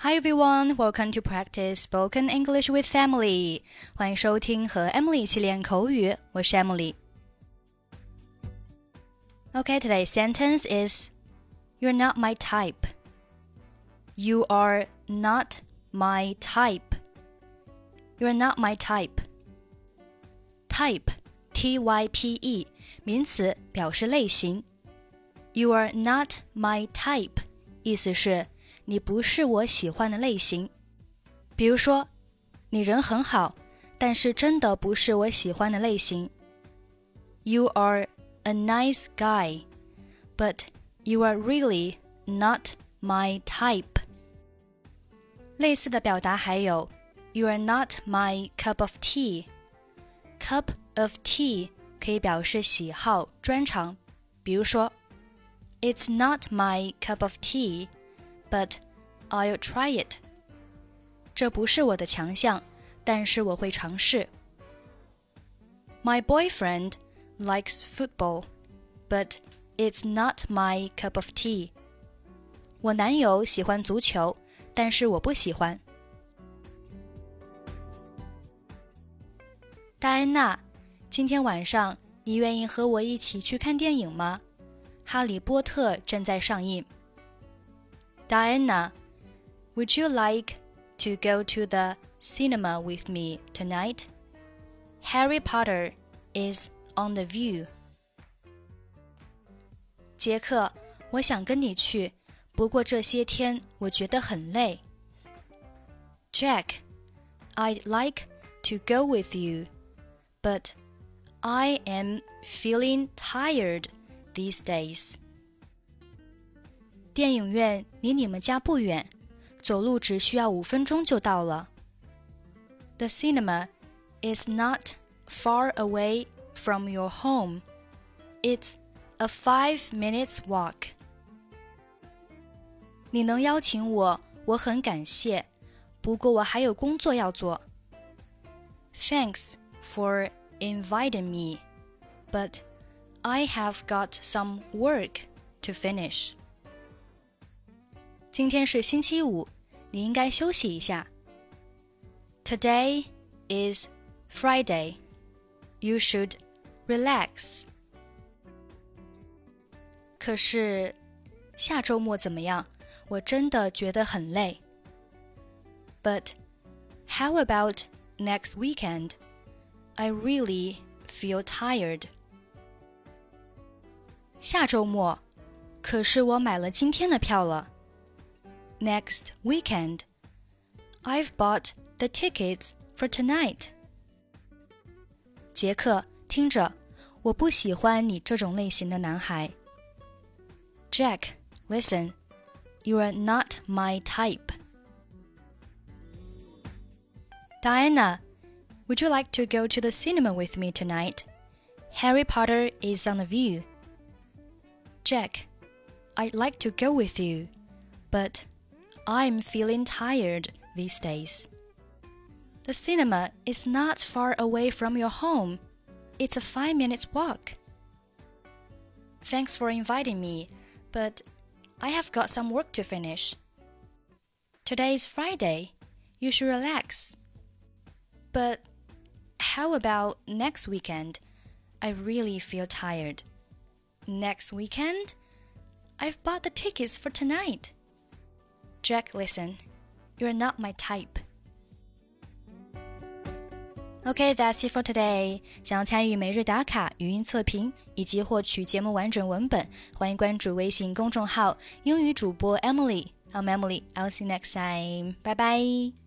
Hi everyone, welcome to practice spoken English with Emily. 欢迎收听和 Emily 一起练口语，我是 Emily。Okay, today's sentence is You're not my type. You are not my type. You're not my type. Type, T Y P E, 名词，表示类型。You are not my type，意思是 你不是我喜欢的类型。比如说，你人很好，但是真的不是我喜欢的类型。You are a nice guy, but you are really not my type。类似的表达还有，You are not my cup of tea。Cup of tea 可以表示喜好、专长。比如说，It's not my cup of tea。 but I'll try it. 这不是我的强项，但是我会尝试。My boyfriend likes football, but it's not my cup of tea. 我男友喜欢足球，但是我不喜欢。戴安娜，今天晚上你愿意和我一起去看电影吗？哈利波特正在上映。 Diana, would you like to go to the cinema with me tonight? Harry Potter is on the view. 杰克，我想跟你去，不过这些天我觉得很累。Jack, I'd like to go with you, but I am feeling tired these days. 电影院离你们家不远，走路只需要五分钟就到了。The cinema is not far away from your home. It's a five minutes walk. 你能邀请我，我很感谢，不过我还有工作要做。Thanks for inviting me, but I have got some work to finish. 今天是星期五，你应该休息一下。Today is Friday. You should relax. 可是下周末怎么样？我真的觉得很累。But how about next weekend? I really feel tired. 下周末，可是我买了今天的票了。 next weekend. I've bought the tickets for tonight. 杰克，听着，我不喜欢你这种类型的男孩。Jack, listen, you are not my type. Diana, would you like to go to the cinema with me tonight? Harry Potter is on the view. Jack, I'd like to go with you, but I'm feeling tired these days. The cinema is not far away from your home. It's a five minutes walk. Thanks for inviting me, but I have got some work to finish. Today is Friday. You should relax. But how about next weekend? I really feel tired. Next weekend? I've bought the tickets for tonight. Jack, listen, you're not my type. Okay, that's it for today. 想要参与每日打卡、语音测评以及获取节目完整文本，欢迎关注微信公众号“英语主播 Emily”。I'm Emily. I'll see you next time. Bye bye.